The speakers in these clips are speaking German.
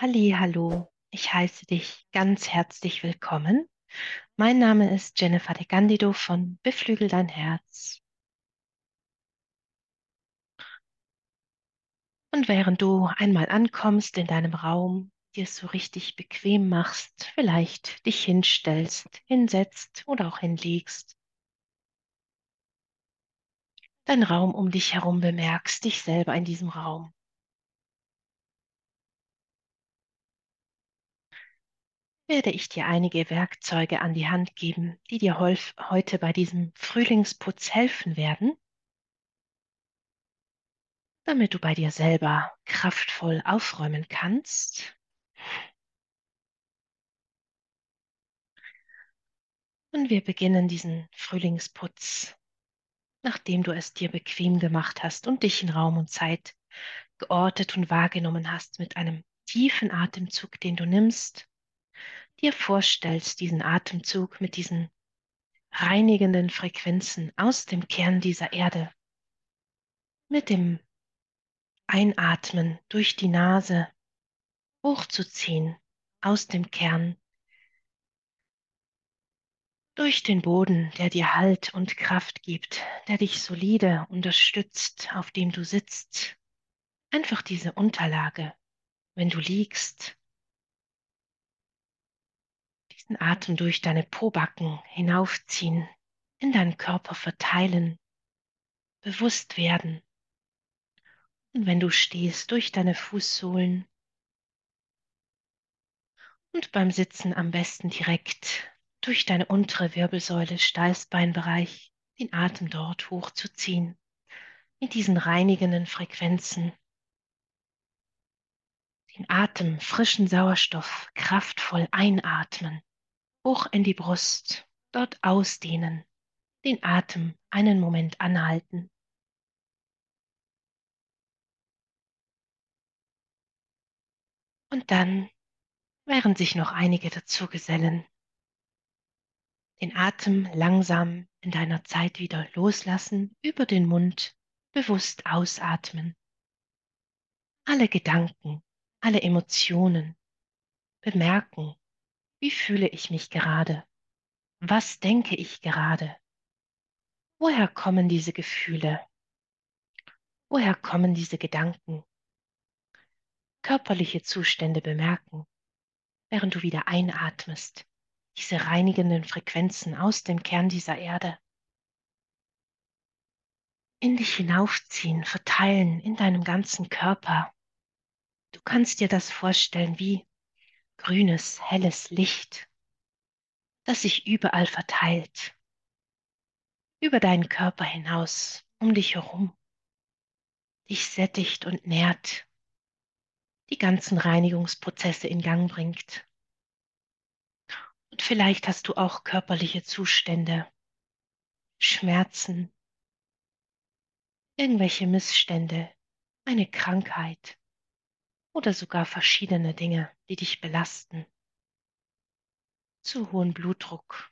Halli, hallo. Ich heiße dich ganz herzlich willkommen. Mein Name ist Jennifer de Candido von Beflügel dein Herz. Und während du einmal ankommst in deinem Raum, dir es so richtig bequem machst, vielleicht dich hinstellst, hinsetzt oder auch hinlegst, deinen Raum um dich herum bemerkst, dich selber in diesem Raum. Werde ich dir einige Werkzeuge an die Hand geben, die dir heute bei diesem Frühlingsputz helfen werden, damit du bei dir selber kraftvoll aufräumen kannst. Und wir beginnen diesen Frühlingsputz, nachdem du es dir bequem gemacht hast und dich in Raum und Zeit geortet und wahrgenommen hast mit einem tiefen Atemzug, den du nimmst dir vorstellst, diesen Atemzug mit diesen reinigenden Frequenzen aus dem Kern dieser Erde, mit dem Einatmen durch die Nase hochzuziehen aus dem Kern, durch den Boden, der dir Halt und Kraft gibt, der dich solide unterstützt, auf dem du sitzt. Einfach diese Unterlage, wenn du liegst, diesen Atem durch deine Pobacken hinaufziehen, in deinen Körper verteilen, bewusst werden. Und wenn du stehst, durch deine Fußsohlen und beim Sitzen am besten direkt durch deine untere Wirbelsäule, Steißbeinbereich, den Atem dort hochzuziehen, mit diesen reinigenden Frequenzen. Den Atem, frischen Sauerstoff kraftvoll einatmen hoch in die Brust, dort ausdehnen, den Atem einen Moment anhalten. Und dann, während sich noch einige dazu gesellen, den Atem langsam in deiner Zeit wieder loslassen, über den Mund bewusst ausatmen. Alle Gedanken, alle Emotionen bemerken, wie fühle ich mich gerade? Was denke ich gerade? Woher kommen diese Gefühle? Woher kommen diese Gedanken? Körperliche Zustände bemerken, während du wieder einatmest, diese reinigenden Frequenzen aus dem Kern dieser Erde. In dich hinaufziehen, verteilen in deinem ganzen Körper. Du kannst dir das vorstellen wie grünes, helles Licht, das sich überall verteilt, über deinen Körper hinaus, um dich herum, dich sättigt und nährt, die ganzen Reinigungsprozesse in Gang bringt. Und vielleicht hast du auch körperliche Zustände, Schmerzen, irgendwelche Missstände, eine Krankheit, oder sogar verschiedene Dinge, die dich belasten. Zu hohen Blutdruck,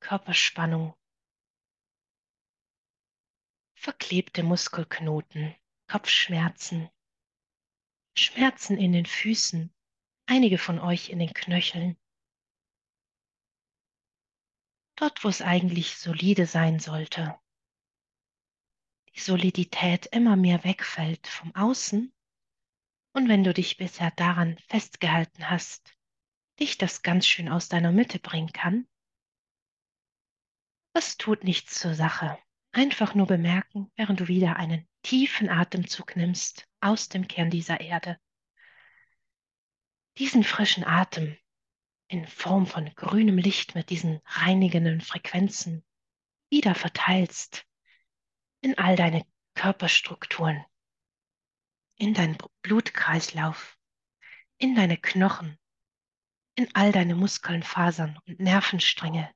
Körperspannung, verklebte Muskelknoten, Kopfschmerzen, Schmerzen in den Füßen, einige von euch in den Knöcheln. Dort, wo es eigentlich solide sein sollte. Die Solidität immer mehr wegfällt vom Außen und wenn du dich bisher daran festgehalten hast, dich das ganz schön aus deiner Mitte bringen kann, das tut nichts zur Sache. Einfach nur bemerken, während du wieder einen tiefen Atemzug nimmst aus dem Kern dieser Erde. Diesen frischen Atem in Form von grünem Licht mit diesen reinigenden Frequenzen wieder verteilst in all deine Körperstrukturen, in deinen Blutkreislauf, in deine Knochen, in all deine Muskeln, Fasern und Nervenstränge.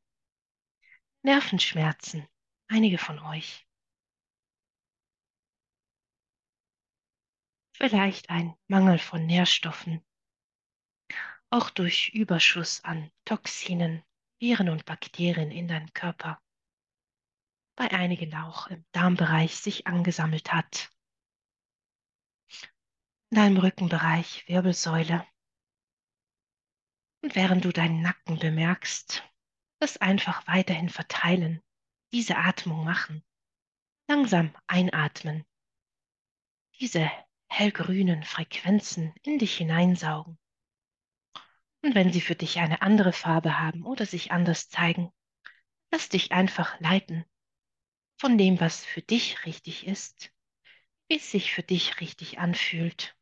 Nervenschmerzen, einige von euch. Vielleicht ein Mangel von Nährstoffen, auch durch Überschuss an Toxinen, Viren und Bakterien in deinem Körper. Bei einigen auch im Darmbereich sich angesammelt hat in deinem Rückenbereich, Wirbelsäule. Und während du deinen Nacken bemerkst, das einfach weiterhin verteilen, diese Atmung machen. Langsam einatmen. Diese hellgrünen Frequenzen in dich hineinsaugen. Und wenn sie für dich eine andere Farbe haben oder sich anders zeigen, lass dich einfach leiten von dem, was für dich richtig ist, wie es sich für dich richtig anfühlt.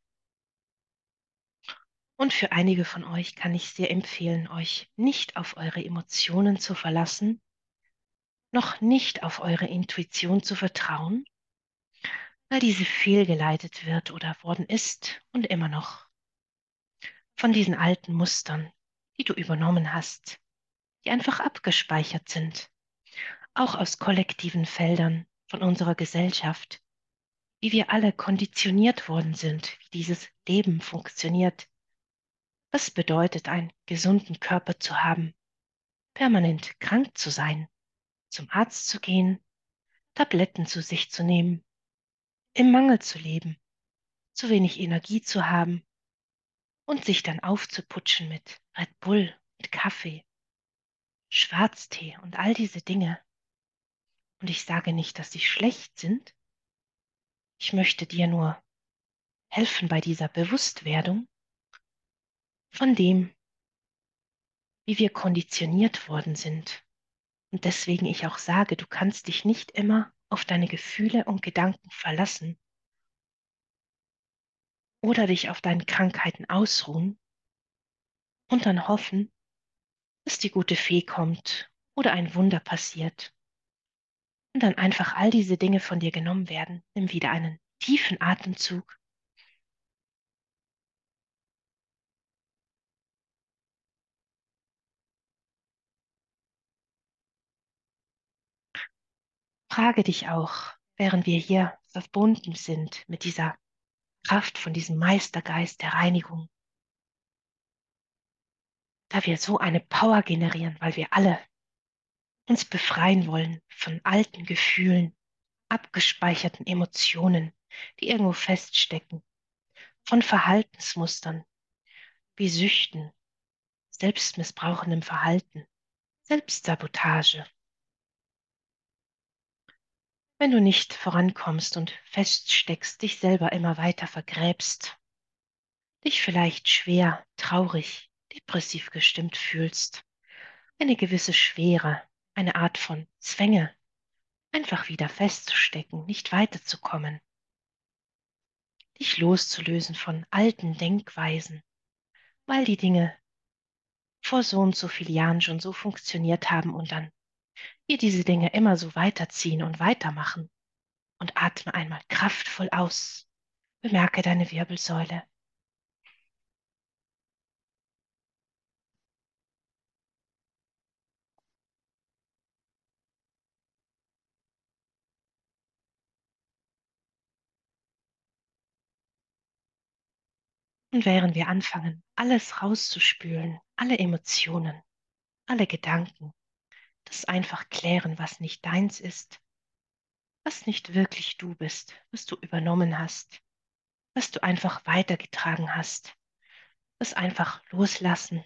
Und für einige von euch kann ich sehr empfehlen, euch nicht auf eure Emotionen zu verlassen, noch nicht auf eure Intuition zu vertrauen, weil diese fehlgeleitet wird oder worden ist und immer noch von diesen alten Mustern, die du übernommen hast, die einfach abgespeichert sind, auch aus kollektiven Feldern von unserer Gesellschaft, wie wir alle konditioniert worden sind, wie dieses Leben funktioniert. Was bedeutet, einen gesunden Körper zu haben, permanent krank zu sein, zum Arzt zu gehen, Tabletten zu sich zu nehmen, im Mangel zu leben, zu wenig Energie zu haben und sich dann aufzuputschen mit Red Bull und Kaffee, Schwarztee und all diese Dinge. Und ich sage nicht, dass sie schlecht sind. Ich möchte dir nur helfen bei dieser Bewusstwerdung von dem, wie wir konditioniert worden sind. Und deswegen ich auch sage, du kannst dich nicht immer auf deine Gefühle und Gedanken verlassen oder dich auf deinen Krankheiten ausruhen und dann hoffen, dass die gute Fee kommt oder ein Wunder passiert. Und dann einfach all diese Dinge von dir genommen werden. Nimm wieder einen tiefen Atemzug. Frage dich auch, während wir hier verbunden sind mit dieser Kraft von diesem Meistergeist der Reinigung, da wir so eine Power generieren, weil wir alle uns befreien wollen von alten Gefühlen, abgespeicherten Emotionen, die irgendwo feststecken, von Verhaltensmustern wie Süchten, selbstmissbrauchendem Verhalten, Selbstsabotage. Wenn du nicht vorankommst und feststeckst, dich selber immer weiter vergräbst, dich vielleicht schwer, traurig, depressiv gestimmt fühlst, eine gewisse Schwere, eine Art von Zwänge, einfach wieder festzustecken, nicht weiterzukommen, dich loszulösen von alten Denkweisen, weil die Dinge vor so und so vielen Jahren schon so funktioniert haben und dann wir diese Dinge immer so weiterziehen und weitermachen. Und atme einmal kraftvoll aus. Bemerke deine Wirbelsäule. Und während wir anfangen, alles rauszuspülen, alle Emotionen, alle Gedanken, das einfach klären, was nicht deins ist, was nicht wirklich du bist, was du übernommen hast, was du einfach weitergetragen hast, das einfach loslassen.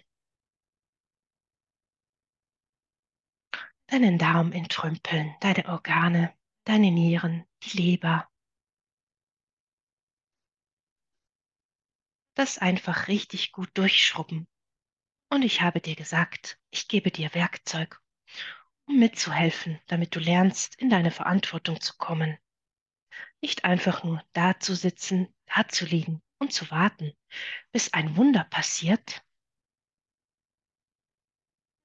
Deinen Darm entrümpeln, deine Organe, deine Nieren, die Leber. Das einfach richtig gut durchschrubben. Und ich habe dir gesagt, ich gebe dir Werkzeug, um mitzuhelfen, damit du lernst, in deine Verantwortung zu kommen. Nicht einfach nur da zu sitzen, da zu liegen und zu warten, bis ein Wunder passiert.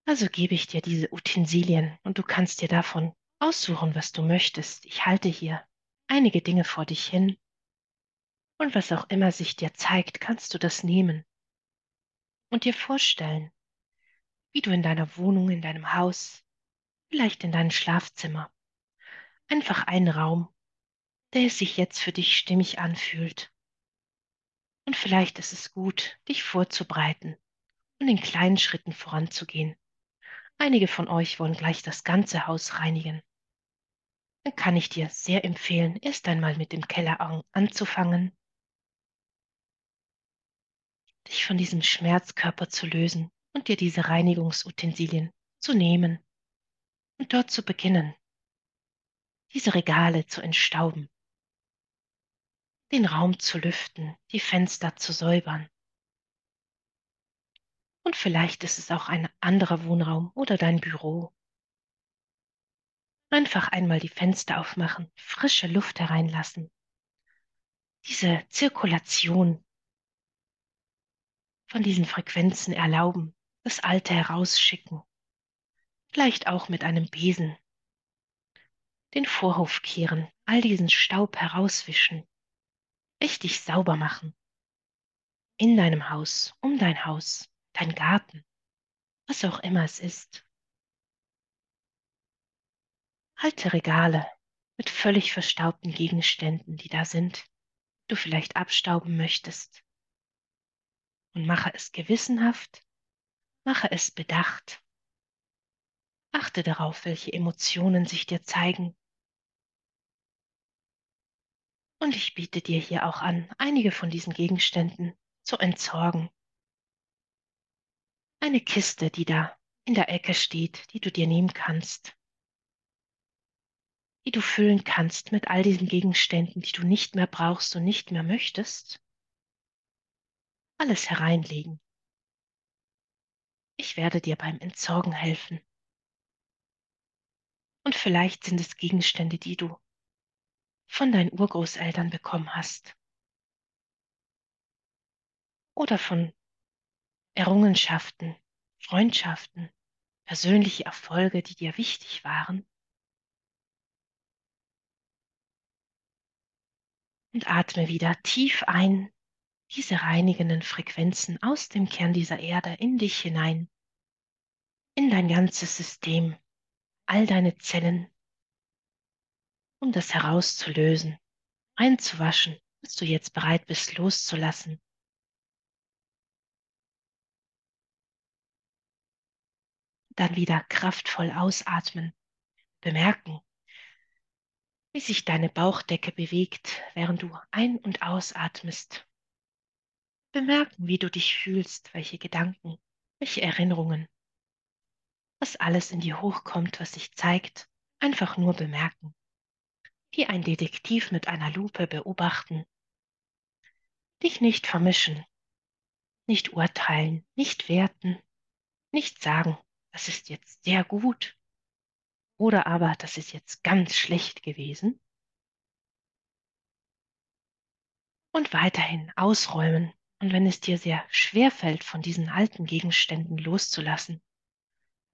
Also gebe ich dir diese Utensilien und du kannst dir davon aussuchen, was du möchtest. Ich halte hier einige Dinge vor dich hin. Und was auch immer sich dir zeigt, kannst du das nehmen und dir vorstellen, wie du in deiner Wohnung, in deinem Haus vielleicht in deinem Schlafzimmer. Einfach einen Raum, der sich jetzt für dich stimmig anfühlt. Und vielleicht ist es gut, dich vorzubereiten und in kleinen Schritten voranzugehen. Einige von euch wollen gleich das ganze Haus reinigen. Dann kann ich dir sehr empfehlen, erst einmal mit dem Keller an anzufangen dich von diesem Schmerzkörper zu lösen und dir diese Reinigungsutensilien zu nehmen und dort zu beginnen, diese Regale zu entstauben, den Raum zu lüften, die Fenster zu säubern. Und vielleicht ist es auch ein anderer Wohnraum oder dein Büro. Einfach einmal die Fenster aufmachen, frische Luft hereinlassen. Diese Zirkulation von diesen Frequenzen erlauben, das Alte herausschicken. Vielleicht auch mit einem Besen. Den Vorhof kehren, all diesen Staub herauswischen. Richtig sauber machen. In deinem Haus, um dein Haus, dein Garten, was auch immer es ist. Alte Regale mit völlig verstaubten Gegenständen, die da sind, du vielleicht abstauben möchtest. Und mache es gewissenhaft, mache es bedacht. Achte darauf, welche Emotionen sich dir zeigen. Und ich biete dir hier auch an, einige von diesen Gegenständen zu entsorgen. Eine Kiste, die da in der Ecke steht, die du dir nehmen kannst die du füllen kannst mit all diesen Gegenständen, die du nicht mehr brauchst und nicht mehr möchtest, alles hereinlegen. Ich werde dir beim Entsorgen helfen. Und vielleicht sind es Gegenstände, die du von deinen Urgroßeltern bekommen hast. Oder von Errungenschaften, Freundschaften, persönliche Erfolge, die dir wichtig waren. Und atme wieder tief ein diese reinigenden Frequenzen aus dem Kern dieser Erde in dich hinein, in dein ganzes System, all deine Zellen, um das herauszulösen, einzuwaschen, bis du jetzt bereit bist loszulassen. Dann wieder kraftvoll ausatmen, bemerken, wie sich deine Bauchdecke bewegt, während du ein- und ausatmest. Bemerken, wie du dich fühlst, welche Gedanken, welche Erinnerungen, was alles in dir hochkommt, was sich zeigt, einfach nur bemerken. Wie ein Detektiv mit einer Lupe beobachten. Dich nicht vermischen, nicht urteilen, nicht werten, nicht sagen, das ist jetzt sehr gut oder aber das ist jetzt ganz schlecht gewesen. Und weiterhin ausräumen. Und wenn es dir sehr schwer fällt, von diesen alten Gegenständen loszulassen,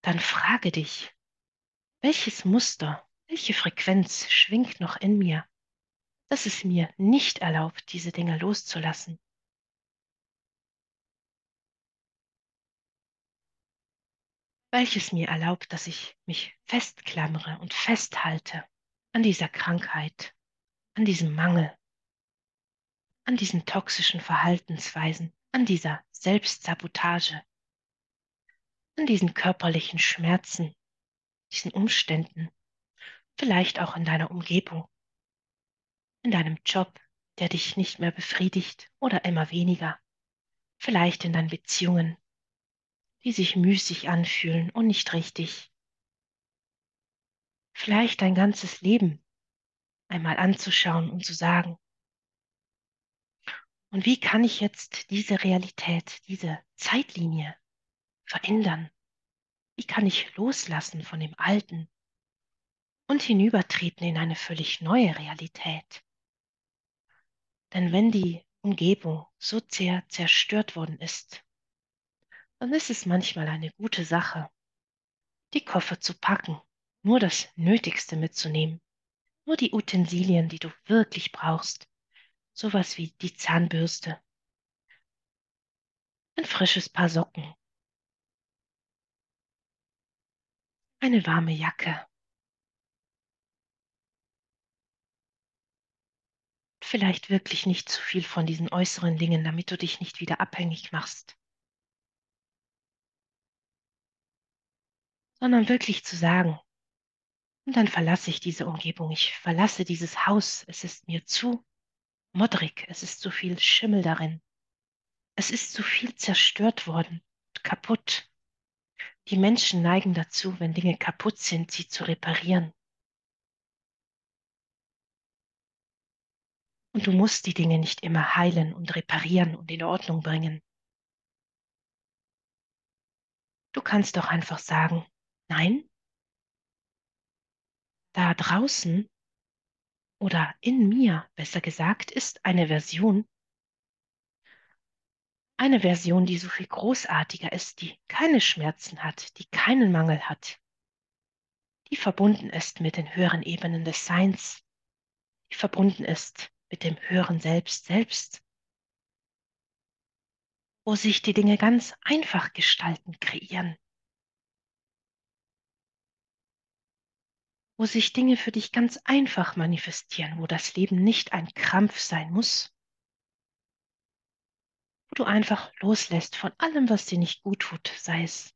dann frage dich, welches Muster, welche Frequenz schwingt noch in mir, dass es mir nicht erlaubt, diese Dinge loszulassen. welches mir erlaubt, dass ich mich festklammere und festhalte an dieser Krankheit, an diesem Mangel, an diesen toxischen Verhaltensweisen, an dieser Selbstsabotage, an diesen körperlichen Schmerzen, diesen Umständen, vielleicht auch in deiner Umgebung, in deinem Job, der dich nicht mehr befriedigt oder immer weniger, vielleicht in deinen Beziehungen, die sich müßig anfühlen und nicht richtig. Vielleicht dein ganzes Leben einmal anzuschauen und zu sagen, und wie kann ich jetzt diese Realität, diese Zeitlinie verändern? Wie kann ich loslassen von dem Alten und hinübertreten in eine völlig neue Realität? Denn wenn die Umgebung so sehr zerstört worden ist, dann ist es manchmal eine gute Sache, die Koffer zu packen, nur das Nötigste mitzunehmen, nur die Utensilien, die du wirklich brauchst, sowas wie die Zahnbürste, ein frisches Paar Socken, eine warme Jacke, vielleicht wirklich nicht zu viel von diesen äußeren Dingen, damit du dich nicht wieder abhängig machst. sondern wirklich zu sagen, und dann verlasse ich diese Umgebung, ich verlasse dieses Haus, es ist mir zu modrig, es ist zu viel Schimmel darin. Es ist so viel zerstört worden, kaputt. Die Menschen neigen dazu, wenn Dinge kaputt sind, sie zu reparieren. Und du musst die Dinge nicht immer heilen und reparieren und in Ordnung bringen. Du kannst doch einfach sagen, nein, da draußen oder in mir, besser gesagt, ist eine Version, eine Version, die so viel großartiger ist, die keine Schmerzen hat, die keinen Mangel hat, die verbunden ist mit den höheren Ebenen des Seins, die verbunden ist mit dem höheren Selbst selbst, wo sich die Dinge ganz einfach gestalten, kreieren, wo sich Dinge für dich ganz einfach manifestieren, wo das Leben nicht ein Krampf sein muss, wo du einfach loslässt von allem, was dir nicht gut tut, sei es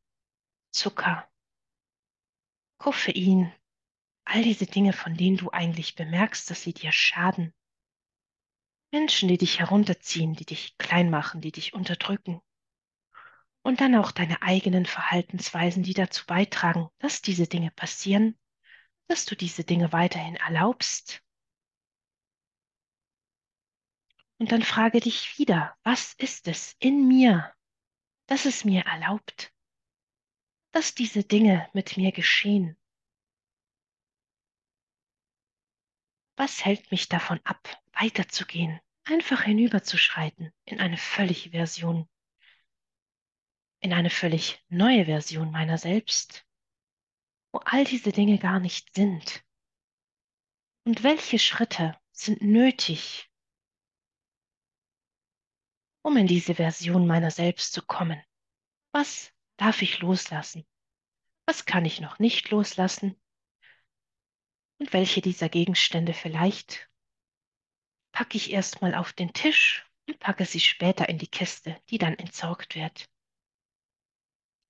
Zucker, Koffein, all diese Dinge, von denen du eigentlich bemerkst, dass sie dir schaden. Menschen, die dich herunterziehen, die dich klein machen, die dich unterdrücken. Und dann auch deine eigenen Verhaltensweisen, die dazu beitragen, dass diese Dinge passieren dass du diese Dinge weiterhin erlaubst. Und dann frage dich wieder, was ist es in mir, dass es mir erlaubt, dass diese Dinge mit mir geschehen? Was hält mich davon ab, weiterzugehen, einfach hinüberzuschreiten in eine völlig Version, in eine völlig neue Version meiner selbst? Wo all diese Dinge gar nicht sind? Und welche Schritte sind nötig, um in diese Version meiner selbst zu kommen? Was darf ich loslassen? Was kann ich noch nicht loslassen? Und welche dieser Gegenstände vielleicht packe ich erstmal auf den Tisch und packe sie später in die Kiste, die dann entsorgt wird.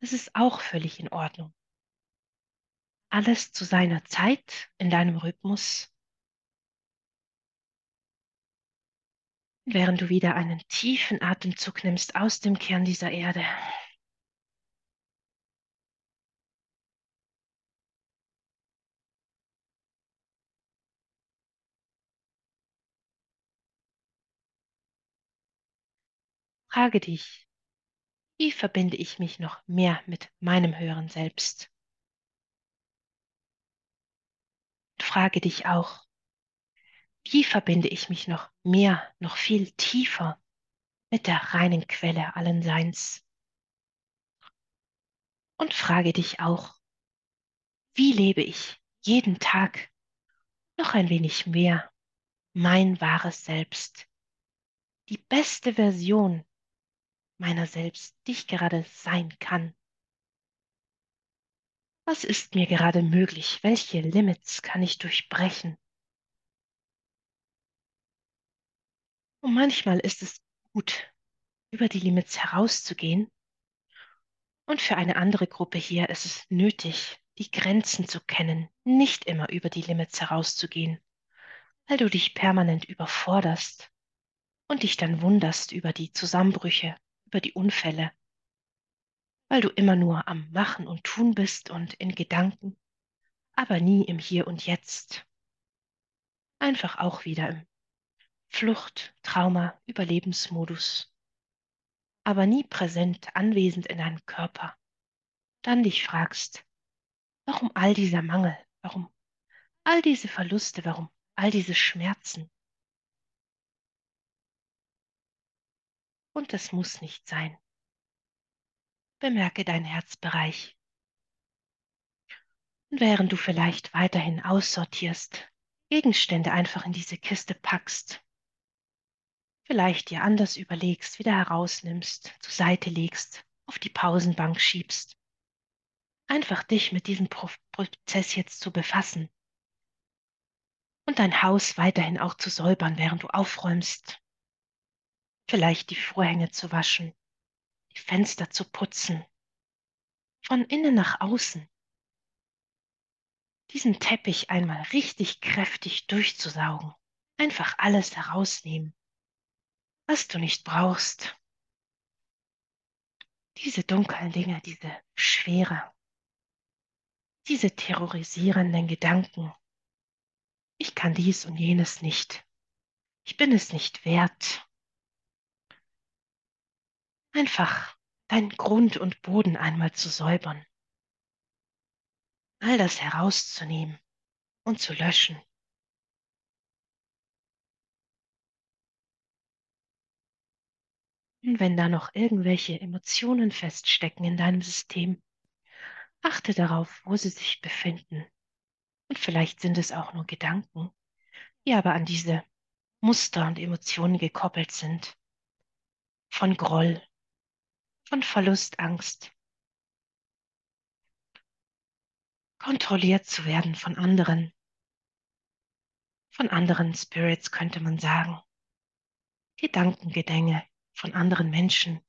Das ist auch völlig in Ordnung alles zu seiner Zeit in deinem Rhythmus, während du wieder einen tiefen Atemzug nimmst aus dem Kern dieser Erde. Frage dich, wie verbinde ich mich noch mehr mit meinem höheren Selbst? Frage dich auch, wie verbinde ich mich noch mehr, noch viel tiefer mit der reinen Quelle allen Seins? Und frage dich auch, wie lebe ich jeden Tag noch ein wenig mehr mein wahres Selbst, die beste Version meiner selbst, die ich gerade sein kann? Was ist mir gerade möglich? Welche Limits kann ich durchbrechen? Und manchmal ist es gut, über die Limits herauszugehen. Und für eine andere Gruppe hier ist es nötig, die Grenzen zu kennen, nicht immer über die Limits herauszugehen, weil du dich permanent überforderst und dich dann wunderst über die Zusammenbrüche, über die Unfälle, weil du immer nur am Machen und Tun bist und in Gedanken, aber nie im Hier und Jetzt. Einfach auch wieder im Flucht, Trauma, Überlebensmodus, aber nie präsent, anwesend in deinem Körper. Dann dich fragst, warum all dieser Mangel, warum all diese Verluste, warum all diese Schmerzen. Und das muss nicht sein. Bemerke deinen Herzbereich. Und während du vielleicht weiterhin aussortierst, Gegenstände einfach in diese Kiste packst, vielleicht dir anders überlegst, wieder herausnimmst, zur Seite legst, auf die Pausenbank schiebst. Einfach dich mit diesem Prozess jetzt zu befassen und dein Haus weiterhin auch zu säubern, während du aufräumst. Vielleicht die Vorhänge zu waschen, die Fenster zu putzen, von innen nach außen. Diesen Teppich einmal richtig kräftig durchzusaugen, einfach alles herausnehmen, was du nicht brauchst, diese dunklen Dinge, diese Schwere, diese terrorisierenden Gedanken. Ich kann dies und jenes nicht. Ich bin es nicht wert. Einfach deinen Grund und Boden einmal zu säubern. All das herauszunehmen und zu löschen. Und wenn da noch irgendwelche Emotionen feststecken in deinem System, achte darauf, wo sie sich befinden. Und vielleicht sind es auch nur Gedanken, die aber an diese Muster und Emotionen gekoppelt sind. Von Groll, von Verlustangst, kontrolliert zu werden von anderen, von anderen Spirits könnte man sagen, Gedankengedänge von anderen Menschen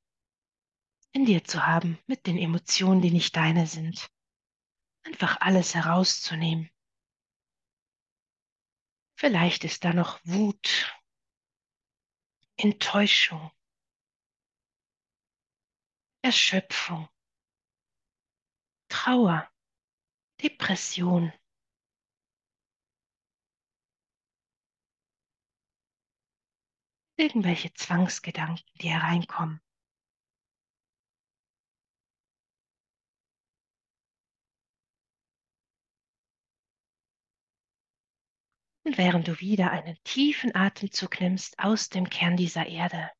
in dir zu haben mit den Emotionen, die nicht deine sind. Einfach alles herauszunehmen. Vielleicht ist da noch Wut, Enttäuschung, Erschöpfung, Trauer, Depression. Irgendwelche Zwangsgedanken, die hereinkommen. Und während du wieder einen tiefen Atemzug nimmst aus dem Kern dieser Erde,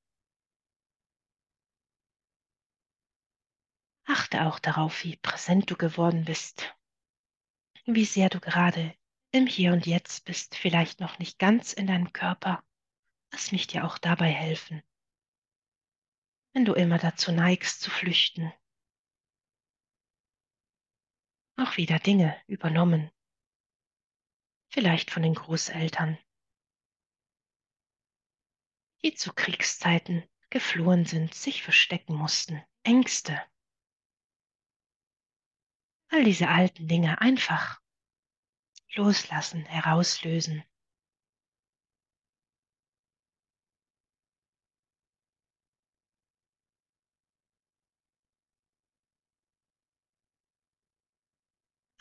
achte auch darauf, wie präsent du geworden bist, wie sehr du gerade im Hier und Jetzt bist, vielleicht noch nicht ganz in deinem Körper. Lass mich dir auch dabei helfen. Wenn du immer dazu neigst zu flüchten, auch wieder Dinge übernommen, vielleicht von den Großeltern, die zu Kriegszeiten geflohen sind, sich verstecken mussten, Ängste, all diese alten Dinge einfach loslassen, herauslösen.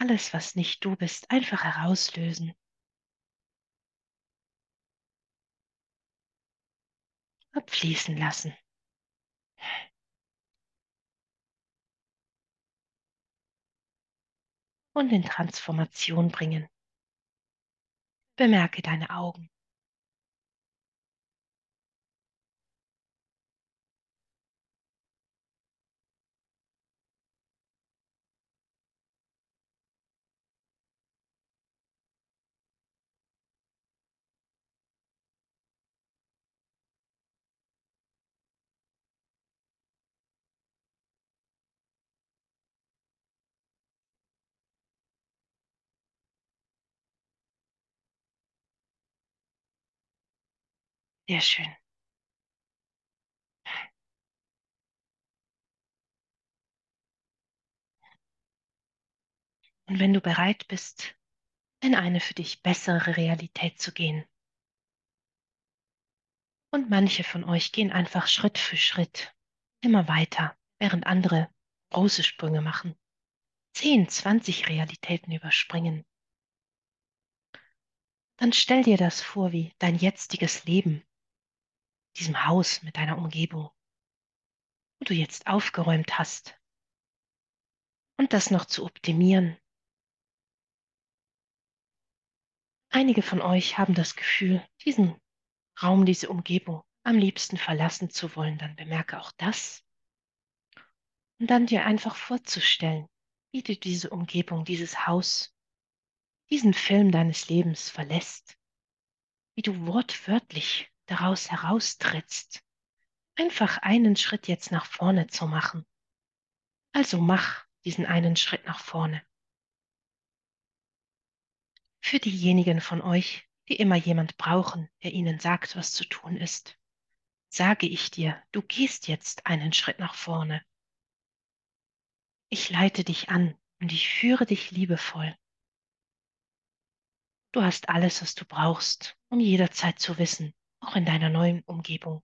Alles, was nicht du bist, einfach herauslösen. Abfließen lassen. Und in Transformation bringen. Bemerke deine Augen. Sehr schön. Und wenn du bereit bist, in eine für dich bessere Realität zu gehen. Und manche von euch gehen einfach Schritt für Schritt immer weiter, während andere große Sprünge machen. 10, 20 Realitäten überspringen. Dann stell dir das vor wie dein jetziges Leben, diesem Haus mit deiner Umgebung, wo du jetzt aufgeräumt hast. Und das noch zu optimieren, Einige von euch haben das Gefühl, diesen Raum, diese Umgebung am liebsten verlassen zu wollen. Dann bemerke auch das. Und dann dir einfach vorzustellen, wie du diese Umgebung, dieses Haus, diesen Film deines Lebens verlässt. Wie du wortwörtlich daraus heraustrittst. Einfach einen Schritt jetzt nach vorne zu machen. Also mach diesen einen Schritt nach vorne. Für diejenigen von euch, die immer jemand brauchen, der ihnen sagt, was zu tun ist, sage ich dir, du gehst jetzt einen Schritt nach vorne. Ich leite dich an und ich führe dich liebevoll. Du hast alles, was du brauchst, um jederzeit zu wissen, auch in deiner neuen Umgebung,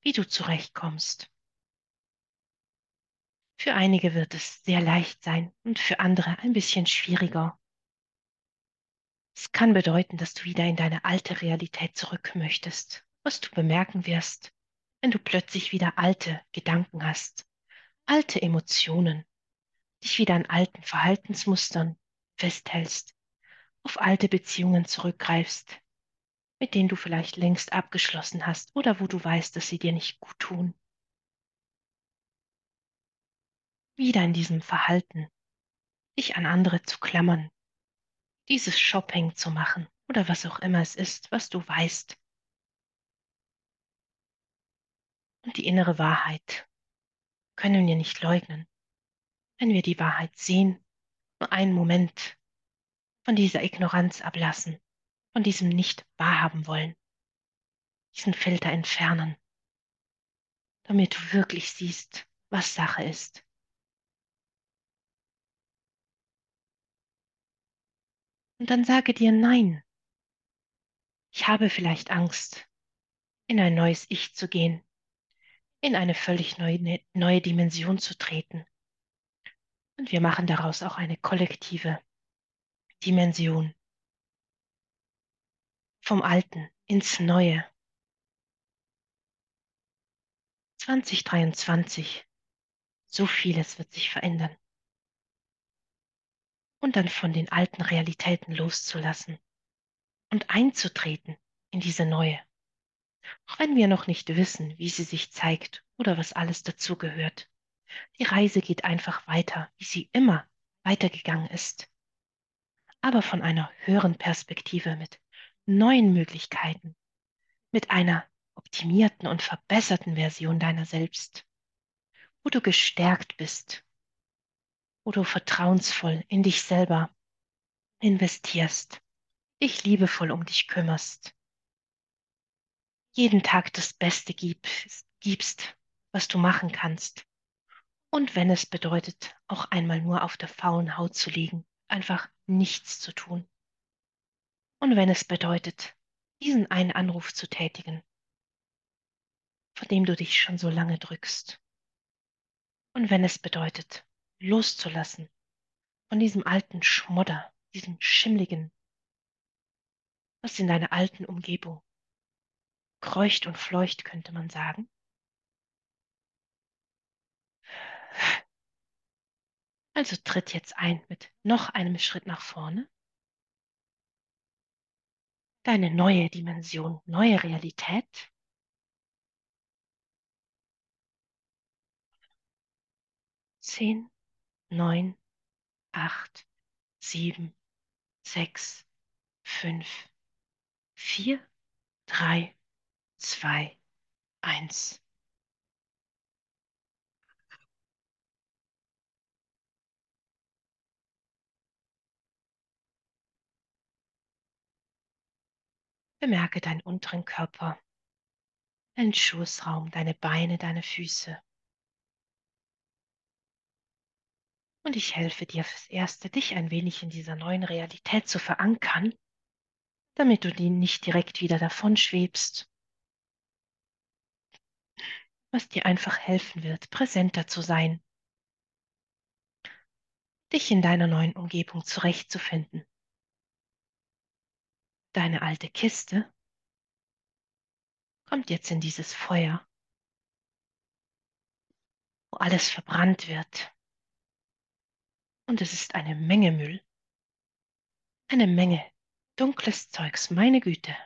wie du zurechtkommst. Für einige wird es sehr leicht sein und für andere ein bisschen schwieriger. Es kann bedeuten, dass du wieder in deine alte Realität zurück möchtest, was du bemerken wirst, wenn du plötzlich wieder alte Gedanken hast, alte Emotionen, dich wieder an alten Verhaltensmustern festhältst, auf alte Beziehungen zurückgreifst, mit denen du vielleicht längst abgeschlossen hast oder wo du weißt, dass sie dir nicht gut tun. Wieder in diesem Verhalten, dich an andere zu klammern, dieses Shopping zu machen oder was auch immer es ist, was du weißt. Und die innere Wahrheit können wir nicht leugnen. Wenn wir die Wahrheit sehen, nur einen Moment von dieser Ignoranz ablassen, von diesem nicht wahrhaben wollen, diesen Filter entfernen, damit du wirklich siehst, was Sache ist. Und dann sage dir Nein. Ich habe vielleicht Angst, in ein neues Ich zu gehen, in eine völlig neue, neue Dimension zu treten. Und wir machen daraus auch eine kollektive Dimension. Vom Alten ins Neue. 2023. So vieles wird sich verändern. Und dann von den alten Realitäten loszulassen und einzutreten in diese neue. Auch wenn wir noch nicht wissen, wie sie sich zeigt oder was alles dazugehört. Die Reise geht einfach weiter, wie sie immer weitergegangen ist. Aber von einer höheren Perspektive mit neuen Möglichkeiten, mit einer optimierten und verbesserten Version deiner selbst, wo du gestärkt bist, wo du vertrauensvoll in dich selber investierst, dich liebevoll um dich kümmerst, jeden Tag das Beste gibst, was du machen kannst. Und wenn es bedeutet, auch einmal nur auf der faulen Haut zu liegen, einfach nichts zu tun. Und wenn es bedeutet, diesen einen Anruf zu tätigen, vor dem du dich schon so lange drückst. Und wenn es bedeutet, loszulassen von diesem alten Schmodder, diesem schimmligen, was in deiner alten Umgebung kreucht und fleucht, könnte man sagen. Also tritt jetzt ein mit noch einem Schritt nach vorne. Deine neue Dimension, neue Realität. Zehn, neun, acht, sieben, sechs, fünf, vier, drei, zwei, eins. Bemerke deinen unteren Körper, deinen Schoßraum, deine Beine, deine Füße. Und ich helfe dir fürs Erste, dich ein wenig in dieser neuen Realität zu verankern, damit du die nicht direkt wieder davon schwebst. Was dir einfach helfen wird, präsenter zu sein, dich in deiner neuen Umgebung zurechtzufinden deine alte Kiste kommt jetzt in dieses Feuer, wo alles verbrannt wird. Und es ist eine Menge Müll, eine Menge dunkles Zeugs, meine Güte.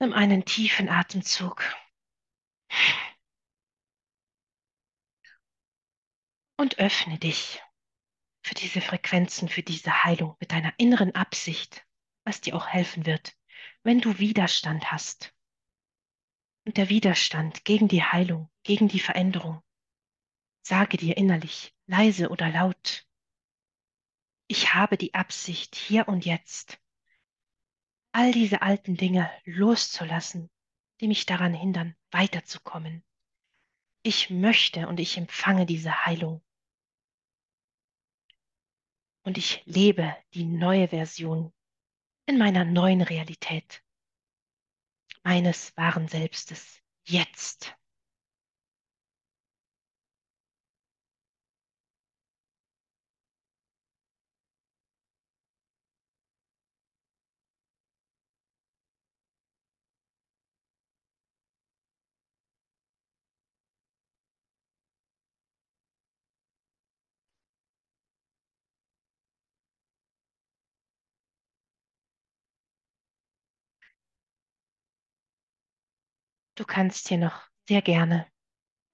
Nimm einen tiefen Atemzug. Und öffne dich für diese Frequenzen, für diese Heilung mit deiner inneren Absicht was dir auch helfen wird, wenn du Widerstand hast. Und der Widerstand gegen die Heilung, gegen die Veränderung, sage dir innerlich, leise oder laut, ich habe die Absicht, hier und jetzt all diese alten Dinge loszulassen, die mich daran hindern, weiterzukommen. Ich möchte und ich empfange diese Heilung. Und ich lebe die neue Version in meiner neuen Realität, meines wahren Selbstes, jetzt. Du kannst hier noch sehr gerne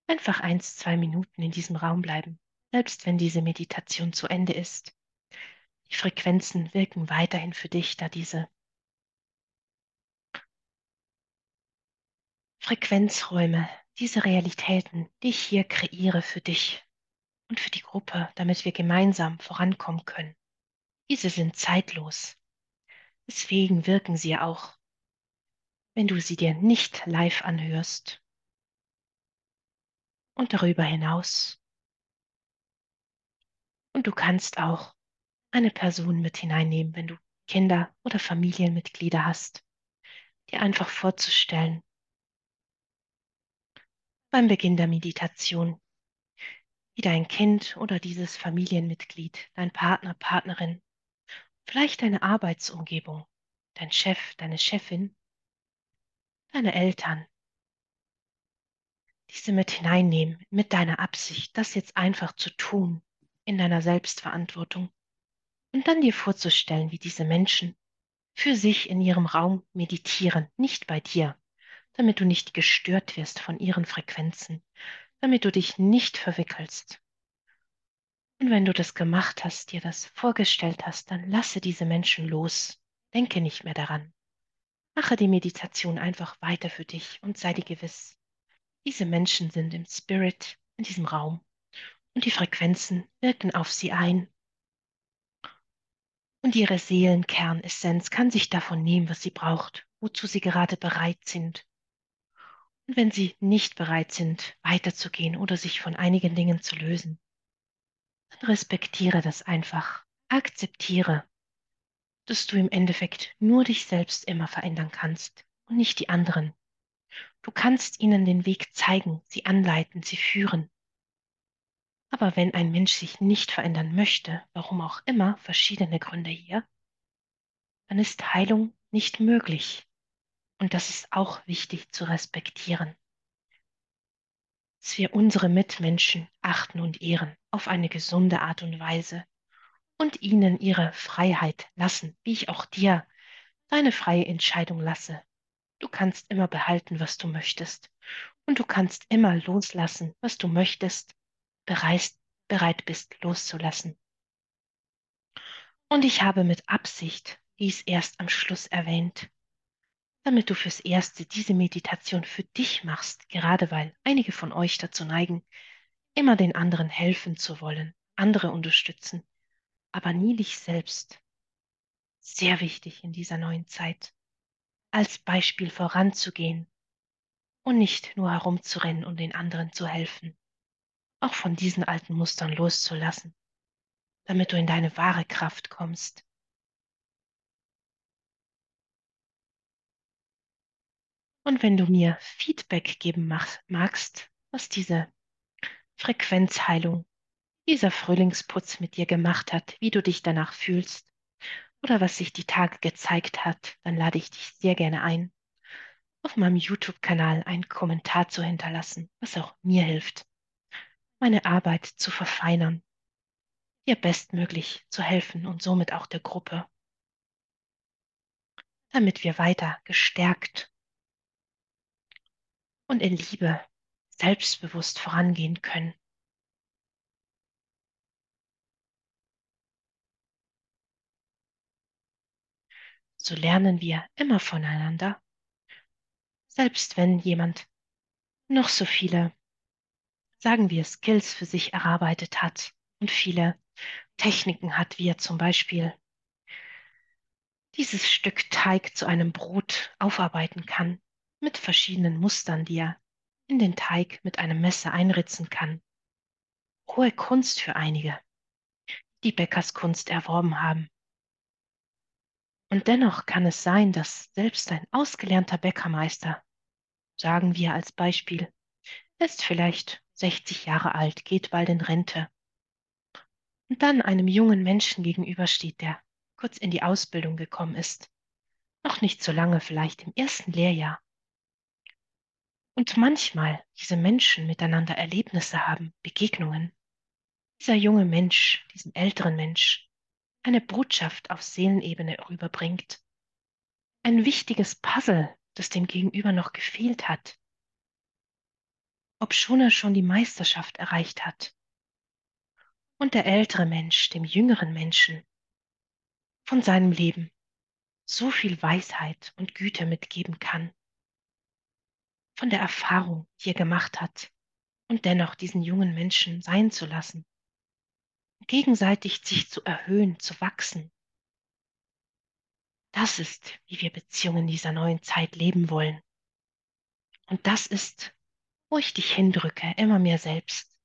einfach eins, zwei Minuten in diesem Raum bleiben, selbst wenn diese Meditation zu Ende ist. Die Frequenzen wirken weiterhin für dich, da diese Frequenzräume, diese Realitäten, die ich hier kreiere für dich und für die Gruppe, damit wir gemeinsam vorankommen können. Diese sind zeitlos. Deswegen wirken sie auch, wenn du sie dir nicht live anhörst. Und darüber hinaus. Und du kannst auch eine Person mit hineinnehmen, wenn du Kinder oder Familienmitglieder hast, dir einfach vorzustellen, beim Beginn der Meditation, wie dein Kind oder dieses Familienmitglied, dein Partner, Partnerin, vielleicht deine Arbeitsumgebung, dein Chef, deine Chefin, deine Eltern, diese mit hineinnehmen, mit deiner Absicht, das jetzt einfach zu tun, in deiner Selbstverantwortung. Und dann dir vorzustellen, wie diese Menschen für sich in ihrem Raum meditieren, nicht bei dir, damit du nicht gestört wirst von ihren Frequenzen, damit du dich nicht verwickelst. Und wenn du das gemacht hast, dir das vorgestellt hast, dann lasse diese Menschen los. Denke nicht mehr daran. Mache die Meditation einfach weiter für dich und sei dir gewiss, diese Menschen sind im Spirit, in diesem Raum und die Frequenzen wirken auf sie ein. Und ihre Seelenkernessenz kann sich davon nehmen, was sie braucht, wozu sie gerade bereit sind. Und wenn sie nicht bereit sind, weiterzugehen oder sich von einigen Dingen zu lösen, dann respektiere das einfach. Akzeptiere, dass du im Endeffekt nur dich selbst immer verändern kannst und nicht die anderen. Du kannst ihnen den Weg zeigen, sie anleiten, sie führen. Aber wenn ein Mensch sich nicht verändern möchte, warum auch immer, verschiedene Gründe hier, dann ist Heilung nicht möglich. Und das ist auch wichtig zu respektieren. Dass wir unsere Mitmenschen achten und ehren auf eine gesunde Art und Weise und ihnen ihre Freiheit lassen, wie ich auch dir deine freie Entscheidung lasse. Du kannst immer behalten, was du möchtest. Und du kannst immer loslassen, was du möchtest, bereit, bereit bist loszulassen. Und ich habe mit Absicht dies erst am Schluss erwähnt, damit du fürs Erste diese Meditation für dich machst, gerade weil einige von euch dazu neigen, immer den anderen helfen zu wollen, andere unterstützen, aber nie dich selbst. Sehr wichtig in dieser neuen Zeit, als Beispiel voranzugehen und nicht nur herumzurennen und den anderen zu helfen, auch von diesen alten Mustern loszulassen, damit du in deine wahre Kraft kommst Und wenn du mir Feedback geben magst, was diese Frequenzheilung, dieser Frühlingsputz mit dir gemacht hat, wie du dich danach fühlst oder was sich die Tage gezeigt hat, dann lade ich dich sehr gerne ein, auf meinem YouTube-Kanal einen Kommentar zu hinterlassen, was auch mir hilft, meine Arbeit zu verfeinern, dir bestmöglich zu helfen und somit auch der Gruppe, damit wir weiter gestärkt und in Liebe selbstbewusst vorangehen können. So lernen wir immer voneinander, selbst wenn jemand noch so viele, sagen wir, Skills für sich erarbeitet hat und viele Techniken hat, wie er zum Beispiel dieses Stück Teig zu einem Brot aufarbeiten kann mit verschiedenen Mustern, die er in den Teig mit einem Messer einritzen kann. Hohe Kunst für einige, die Bäckerskunst erworben haben. Und dennoch kann es sein, dass selbst ein ausgelernter Bäckermeister, sagen wir als Beispiel, ist vielleicht 60 Jahre alt, geht bald in Rente, und dann einem jungen Menschen gegenübersteht, der kurz in die Ausbildung gekommen ist, noch nicht so lange, vielleicht im ersten Lehrjahr, und manchmal diese Menschen miteinander Erlebnisse haben, Begegnungen. Dieser junge Mensch, diesem älteren Mensch, eine Botschaft auf Seelenebene rüberbringt. Ein wichtiges Puzzle, das dem Gegenüber noch gefehlt hat. obschon er schon die Meisterschaft erreicht hat. Und der ältere Mensch dem jüngeren Menschen von seinem Leben so viel Weisheit und Güte mitgeben kann, von der Erfahrung, die er gemacht hat, und dennoch diesen jungen Menschen sein zu lassen, gegenseitig sich zu erhöhen, zu wachsen. Das ist, wie wir Beziehungen dieser neuen Zeit leben wollen. Und das ist, wo ich dich hindrücke, immer mehr selbst.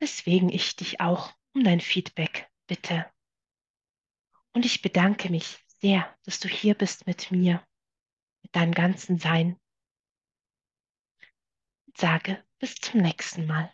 Weswegen ich dich auch um dein Feedback bitte. Und ich bedanke mich sehr, dass du hier bist mit mir, mit deinem ganzen Sein. Und sage bis zum nächsten Mal.